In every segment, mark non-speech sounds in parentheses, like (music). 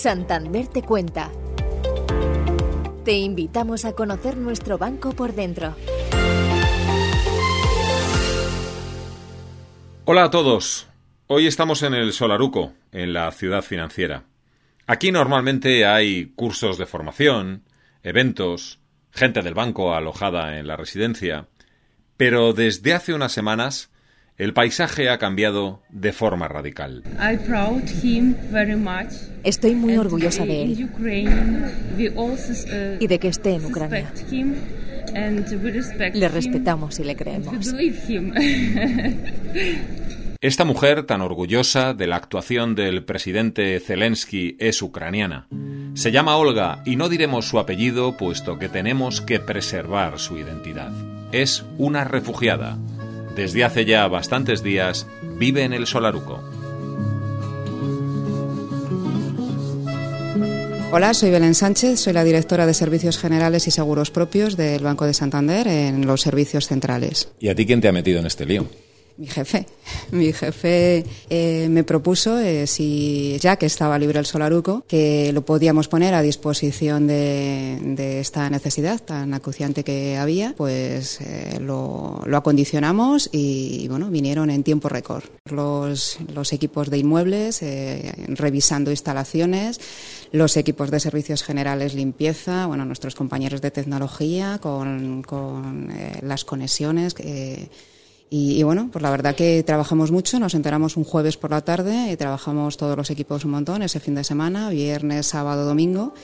Santander te cuenta. Te invitamos a conocer nuestro banco por dentro. Hola a todos. Hoy estamos en el Solaruco, en la ciudad financiera. Aquí normalmente hay cursos de formación, eventos, gente del banco alojada en la residencia, pero desde hace unas semanas el paisaje ha cambiado de forma radical. Estoy muy orgullosa de él y de que esté en Ucrania. Le respetamos y le creemos. (laughs) Esta mujer tan orgullosa de la actuación del presidente Zelensky es ucraniana. Se llama Olga y no diremos su apellido puesto que tenemos que preservar su identidad. Es una refugiada desde hace ya bastantes días, vive en el Solaruco. Hola, soy Belén Sánchez, soy la directora de Servicios Generales y Seguros Propios del Banco de Santander en los servicios centrales. ¿Y a ti quién te ha metido en este lío? Mi jefe. (laughs) Mi jefe eh, me propuso, eh, si ya que estaba libre el Solaruco, que lo podíamos poner a disposición de, esta necesidad tan acuciante que había, pues eh, lo, acondicionamos y, bueno, vinieron en tiempo récord. Los, los equipos de inmuebles, revisando instalaciones, los equipos de servicios generales limpieza, bueno, nuestros compañeros de tecnología con, con las conexiones. Y, bueno, pues la verdad que trabajamos mucho, nos enteramos un jueves por la tarde y trabajamos todos los equipos un montón ese fin de semana, viernes, sábado, domingo.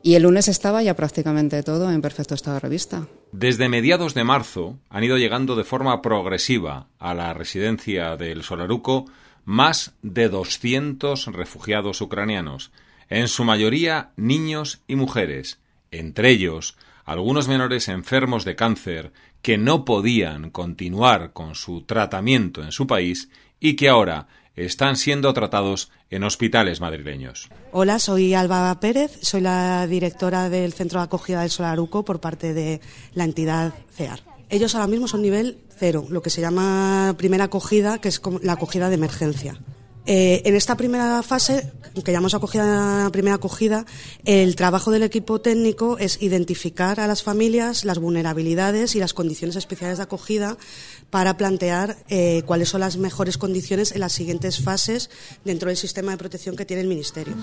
Y el lunes estaba ya prácticamente todo en perfecto estado de revista. Desde mediados de marzo han ido llegando de forma progresiva a la residencia del Solaruco más de 200 refugiados ucranianos, en su mayoría niños y mujeres, entre ellos algunos menores enfermos de cáncer que no podían continuar con su tratamiento en su país y que ahora están siendo tratados en hospitales madrileños. Hola, soy Alba Pérez, soy la directora del Centro de Acogida del Solaruco por parte de la entidad CEAR. Ellos ahora mismo son nivel cero, lo que se llama primera acogida, que es la acogida de emergencia. Eh, en esta primera fase, que llamamos acogida, primera acogida, el trabajo del equipo técnico es identificar a las familias las vulnerabilidades y las condiciones especiales de acogida para plantear eh, cuáles son las mejores condiciones en las siguientes fases dentro del sistema de protección que tiene el Ministerio.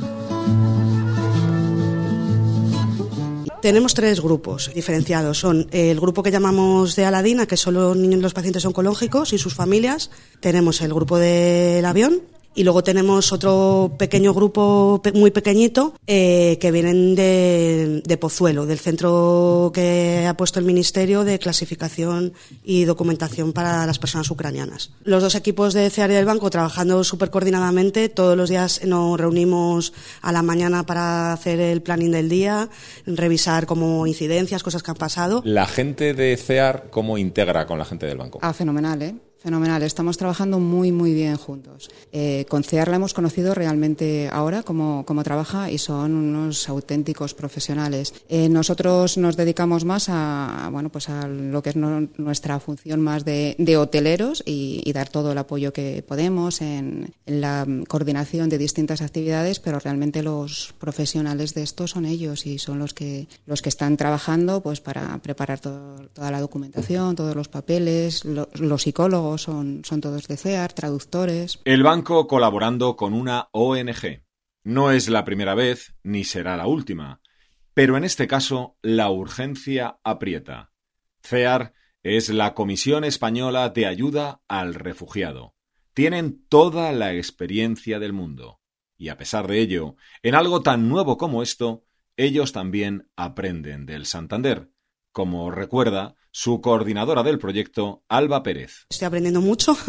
Tenemos tres grupos diferenciados. Son el grupo que llamamos de Aladina, que son los niños, los pacientes oncológicos y sus familias. Tenemos el grupo del avión, y luego tenemos otro pequeño grupo muy pequeñito eh, que vienen de, de, Pozuelo, del centro que ha puesto el Ministerio de Clasificación y Documentación para las Personas Ucranianas. Los dos equipos de CEAR y del banco trabajando súper coordinadamente. Todos los días nos reunimos a la mañana para hacer el planning del día, revisar como incidencias, cosas que han pasado. ¿La gente de CEAR cómo integra con la gente del banco? Ah, fenomenal, ¿eh? Fenomenal, estamos trabajando muy, muy bien juntos. Eh, con CEAR la hemos conocido realmente ahora cómo, cómo trabaja y son unos auténticos profesionales. Eh, nosotros nos dedicamos más a, bueno, pues a lo que es nuestra función más de, hoteleros y, dar todo el apoyo que podemos en, la coordinación de distintas actividades, pero realmente los profesionales de esto son ellos y son los que, los que están trabajando pues para preparar toda la documentación, todos los papeles, los psicólogos son, todos de CEAR, traductores. El banco colaborando con una ONG. No es la primera vez ni será la última, pero en este caso la urgencia aprieta. CEAR es la Comisión Española de Ayuda al Refugiado. Tienen toda la experiencia del mundo. Y a pesar de ello, en algo tan nuevo como esto, ellos también aprenden del Santander, como recuerda su coordinadora del proyecto, Alba Pérez. Estoy aprendiendo mucho. (laughs)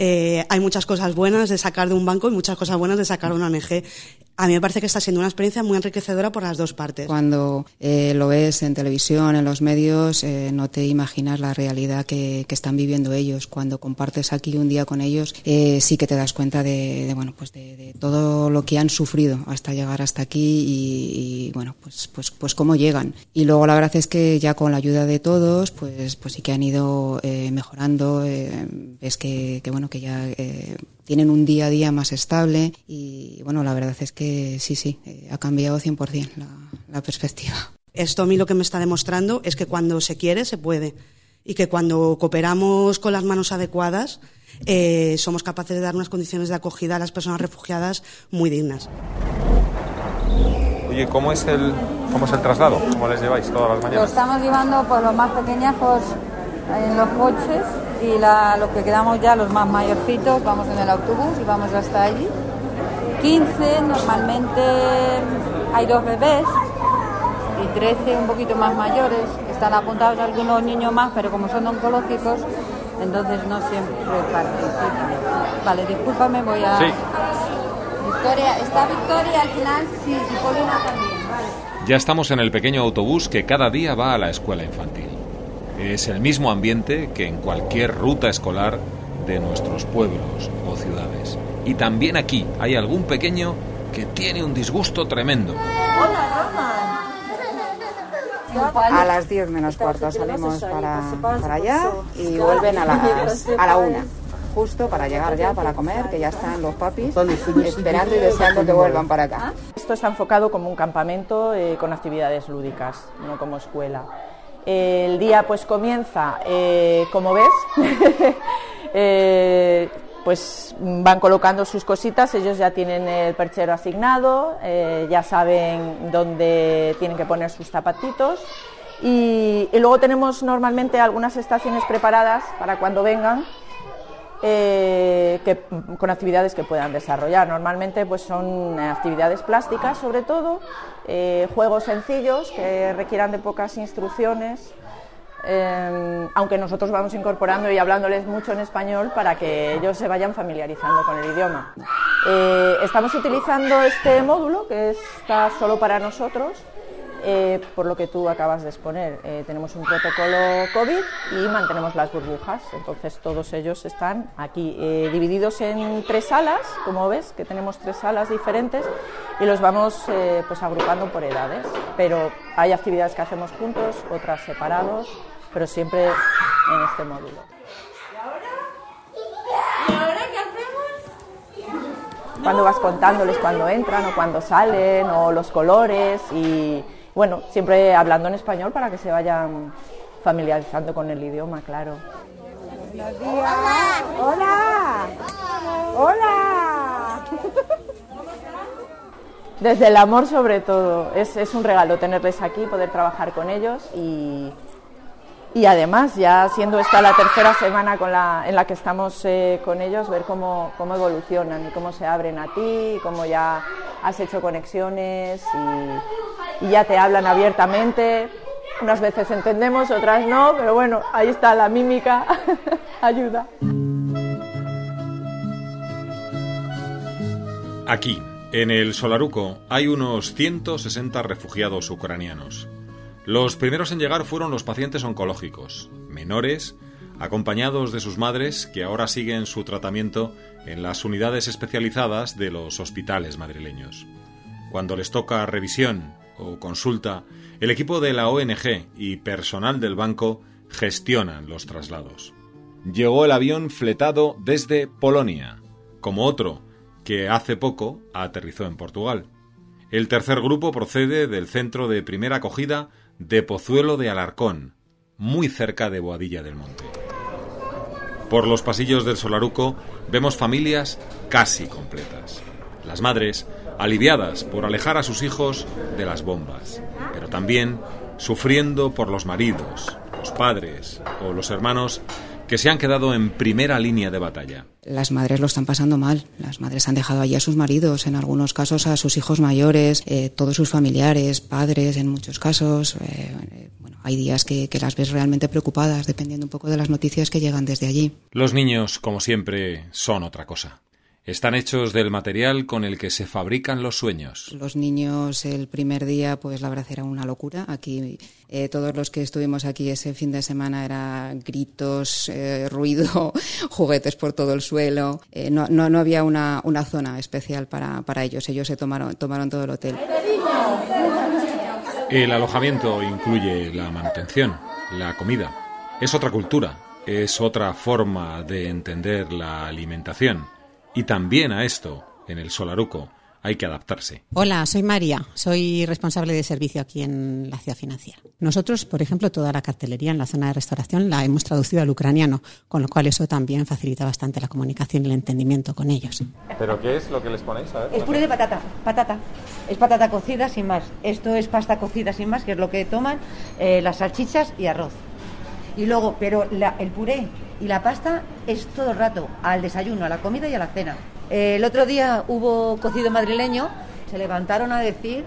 Eh, hay muchas cosas buenas de sacar de un banco y muchas cosas buenas de sacar de una ONG. A mí me parece que está siendo una experiencia muy enriquecedora por las dos partes. Cuando eh, lo ves en televisión, en los medios, eh, no te imaginas la realidad que, están viviendo ellos. Cuando compartes aquí un día con ellos, sí que te das cuenta de, bueno, pues de, todo lo que han sufrido hasta llegar hasta aquí y, bueno, pues, pues, pues cómo llegan. Y luego la verdad es que ya con la ayuda de todos pues, pues sí que han ido eh, mejorando. Eh, ves que, que, bueno, que ya eh, tienen un día a día más estable y bueno, la verdad es que sí, sí, eh, ha cambiado 100% la, la perspectiva. Esto a mí lo que me está demostrando es que cuando se quiere, se puede. Y que cuando cooperamos con las manos adecuadas, eh, somos capaces de dar unas condiciones de acogida a las personas refugiadas muy dignas. Oye, ¿cómo es el, cómo es el traslado? ¿Cómo les lleváis todas las Lo mañanas? estamos llevando por los más pequeñajos en los coches y la- los que quedamos ya, los más mayorcitos, vamos en el autobús y vamos hasta allí. 15, normalmente hay dos bebés y 13 un poquito más mayores. Están apuntados algunos niños más, pero como son oncológicos, entonces no siempre participan. Vale, discúlpame, voy a... Sí. Victoria, está Victoria al final, sí, y Paulina también, vale. Ya estamos en el pequeño autobús que cada día va a la escuela infantil. Es el mismo ambiente que en cualquier ruta escolar de nuestros pueblos o ciudades. Y también aquí hay algún pequeño que tiene un disgusto tremendo. A las 10 menos cuarto salimos para, para allá y vuelven a las (laughs) a la una. Justo para llegar ya para comer, que ya están los papis esperando y deseando que vuelvan para acá. Esto está enfocado como un campamento eh, con actividades lúdicas, no como escuela. El día pues comienza, eh, como ves, (laughs) eh, pues van colocando sus cositas, ellos ya tienen el perchero asignado, eh, ya saben dónde tienen que poner sus zapatitos y, y luego tenemos normalmente algunas estaciones preparadas para cuando vengan eh, que, con actividades que puedan desarrollar. Normalmente pues son actividades plásticas sobre todo, eh, juegos sencillos que requieran de pocas instrucciones, eh, aunque nosotros vamos incorporando y hablándoles mucho en español para que ellos se vayan familiarizando con el idioma. Eh, estamos utilizando este módulo que está solo para nosotros eh, por lo que tú acabas de exponer. Eh, tenemos un protocolo COVID y mantenemos las burbujas, entonces todos ellos están aquí eh, divididos en tres salas, como ves, que tenemos tres salas diferentes y los vamos eh, pues agrupando por edades, pero hay actividades que hacemos juntos, otras separados, pero siempre en este módulo. cuando vas contándoles cuando entran o cuando salen o los colores y bueno, siempre hablando en español para que se vayan familiarizando con el idioma, claro. Buenos días. Hola. Hola. Desde el amor sobre todo, es, es un regalo tenerles aquí, poder trabajar con ellos y, y además, ya siendo esta la tercera semana con la, en la que estamos eh, con ellos, ver cómo, cómo evolucionan y cómo se abren a ti, cómo ya has hecho conexiones y, y ya te hablan abiertamente. Unas veces entendemos, otras no, pero bueno, ahí está la mímica, (laughs) ayuda. Aquí, en el Solaruco, hay unos 160 refugiados ucranianos. Los primeros en llegar fueron los pacientes oncológicos, menores, acompañados de sus madres que ahora siguen su tratamiento en las unidades especializadas de los hospitales madrileños. Cuando les toca revisión o consulta, el equipo de la ONG y personal del banco gestionan los traslados. Llegó el avión fletado desde Polonia, como otro que hace poco aterrizó en Portugal. El tercer grupo procede del centro de primera acogida de Pozuelo de Alarcón, muy cerca de Boadilla del Monte. Por los pasillos del Solaruco vemos familias casi completas. Las madres aliviadas por alejar a sus hijos de las bombas, pero también sufriendo por los maridos, los padres o los hermanos que se han quedado en primera línea de batalla. Las madres lo están pasando mal. Las madres han dejado allí a sus maridos, en algunos casos a sus hijos mayores, eh, todos sus familiares, padres, en muchos casos. Eh, bueno, hay días que, que las ves realmente preocupadas, dependiendo un poco de las noticias que llegan desde allí. Los niños, como siempre, son otra cosa. Están hechos del material con el que se fabrican los sueños. Los niños el primer día, pues la verdad era una locura. Aquí eh, todos los que estuvimos aquí ese fin de semana era gritos, eh, ruido, (laughs) juguetes por todo el suelo. Eh, no, no, no, había una, una zona especial para, para, ellos. Ellos se tomaron, tomaron todo el hotel. El alojamiento incluye la manutención, la comida. Es otra cultura, es otra forma de entender la alimentación. Y también a esto, en el Solaruco, hay que adaptarse. Hola, soy María, soy responsable de servicio aquí en la ciudad financiera. Nosotros, por ejemplo, toda la cartelería en la zona de restauración la hemos traducido al ucraniano, con lo cual eso también facilita bastante la comunicación y el entendimiento con ellos. ¿Pero qué es lo que les ponéis? A ver, es puré de patata, patata. Es patata cocida sin más. Esto es pasta cocida sin más, que es lo que toman eh, las salchichas y arroz. Y luego, pero el puré y la pasta es todo el rato, al desayuno, a la comida y a la cena. el otro día hubo cocido madrileño, se levantaron a decir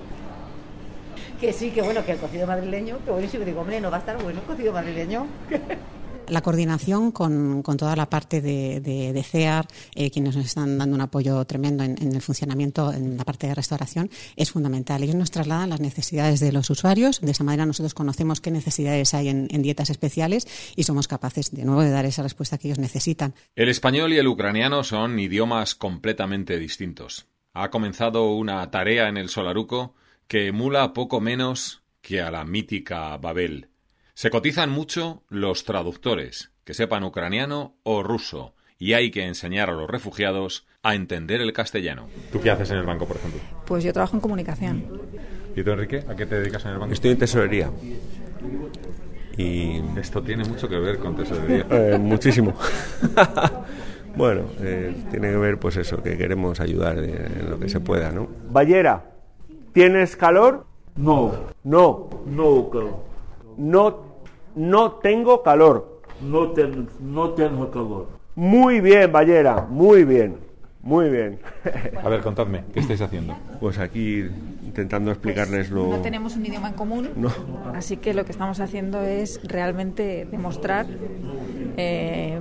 que sí, que bueno, que el cocido madrileño, que buenísimo. Digo, hombre, no va a estar bueno el cocido madrileño. (laughs) la coordinación con, toda la parte de, CEAR, eh, quienes nos están dando un apoyo tremendo en, el funcionamiento, en la parte de restauración, es fundamental. Ellos nos trasladan las necesidades de los usuarios, de esa manera nosotros conocemos qué necesidades hay en, en dietas especiales y somos capaces de nuevo de dar esa respuesta que ellos necesitan. El español y el ucraniano son idiomas completamente distintos. Ha comenzado una tarea en el Solaruco que emula poco menos que a la mítica Babel. Se cotizan mucho los traductores, que sepan ucraniano o ruso, y hay que enseñar a los refugiados a entender el castellano. ¿Tú qué haces en el banco, por ejemplo? Pues yo trabajo en comunicación. ¿Y tú, Enrique? ¿A qué te dedicas en el banco? Estoy en tesorería. Y... Esto tiene mucho que ver con tesorería. (laughs) Eh, muchísimo. (laughs) bueno, eh, tiene que ver pues eso, que queremos ayudar en lo que se pueda, ¿no? Ballera, ¿tienes calor? No. No. No, calor. No no tengo calor. No, no tengo calor. Muy bien, Ballera, muy bien, muy bien. A ver, contadme, ¿qué estáis haciendo? Pues aquí intentando explicarles lo... No tenemos un idioma en común, así que lo que estamos haciendo es realmente demostrar eh,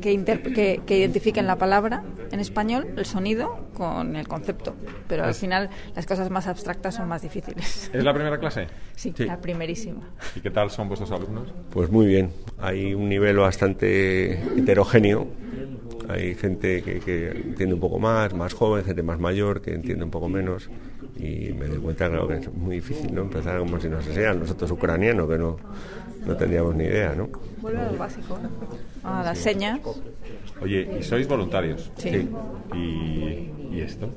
que, que, identifiquen la palabra en español, el sonido, con el concepto. Pero al final las cosas más abstractas son más difíciles. ¿Es la primera clase? (laughs) Sí, la primerísima. ¿Y qué tal son vuestros alumnos? Pues muy bien. Hay un nivel bastante heterogéneo. Hay gente que, que entiende un poco más, más joven, gente más mayor que entiende un poco menos y me doy cuenta que es muy difícil no empezar como si nos enseñaran nosotros ucraniano que no no tendríamos ni idea no vuelve al básico a las señas oye y sois voluntarios sí, ¿Y, y esto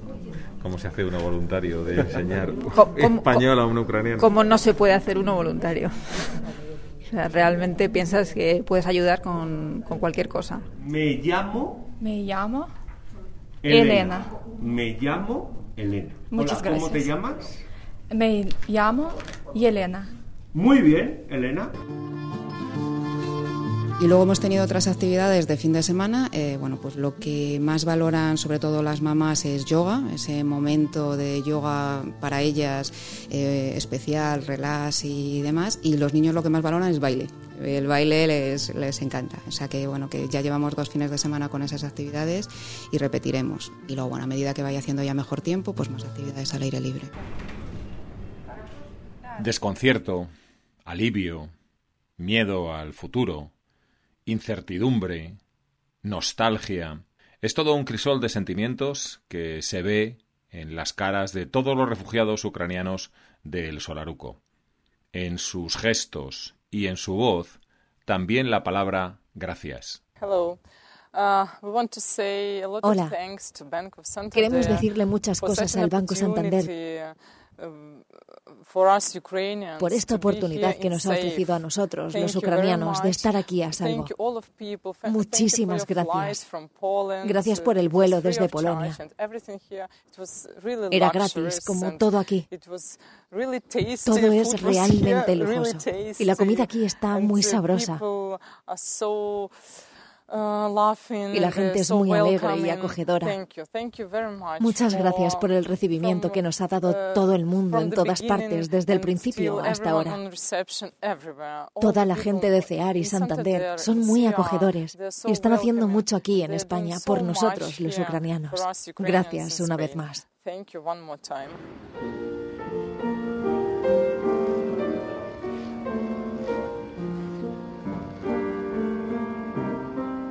cómo se hace uno voluntario de enseñar (laughs) español a un ucraniano cómo no se puede hacer uno voluntario o sea, realmente piensas que puedes ayudar con, con cualquier cosa. Me llamo. Me llamo. Elena. Me llamo Elena. Muchas gracias. ¿Cómo te llamas? Me llamo Elena. Muy bien, Elena. Y luego hemos tenido otras actividades de fin de semana. Eh, bueno, pues lo que más valoran, sobre todo las mamás, es yoga, ese momento de yoga para ellas eh, especial, relax y demás. Y los niños lo que más valoran es baile. El baile les, les encanta. O sea que bueno, que ya llevamos dos fines de semana con esas actividades y repetiremos. Y luego, bueno, a medida que vaya haciendo ya mejor tiempo, pues más actividades al aire libre. Desconcierto, alivio, miedo al futuro incertidumbre, nostalgia. Es todo un crisol de sentimientos que se ve en las caras de todos los refugiados ucranianos del Solaruco. En sus gestos y en su voz, también la palabra gracias. Uh, Hola. Queremos decirle muchas cosas al Banco Santander por esta oportunidad que nos ha ofrecido a nosotros, los ucranianos, de estar aquí a salvo. Muchísimas gracias. Gracias por el vuelo desde Polonia. Era gratis, como todo aquí. Todo es realmente lujoso. Y la comida aquí está muy sabrosa. Y la gente es muy alegre y acogedora. Muchas gracias por el recibimiento que nos ha dado uh, todo el mundo en todas partes desde el principio hasta ahora. Toda la gente de CEAR y Santander son muy acogedores y están haciendo mucho aquí en España por nosotros los ucranianos. Gracias una vez más.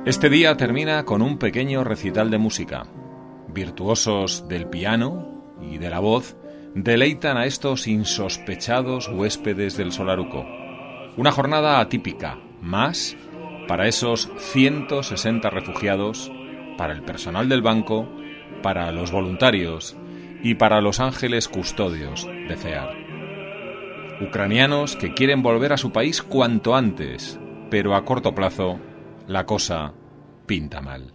Este día termina con un pequeño recital de música. Virtuosos del piano y de la voz deleitan a estos insospechados huéspedes del Solaruco. Una jornada atípica, más para esos 160 refugiados, para el personal del banco, para los voluntarios y para los ángeles custodios de CEAR. Ucranianos que quieren volver a su país cuanto antes, pero a corto plazo la cosa pinta mal.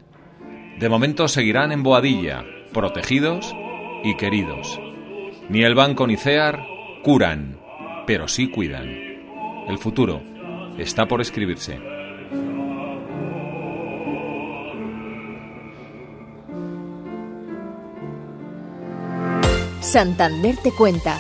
De momento seguirán en Boadilla, protegidos y queridos. Ni el banco ni CEAR curan, pero sí cuidan. El futuro está por escribirse. Santander te cuenta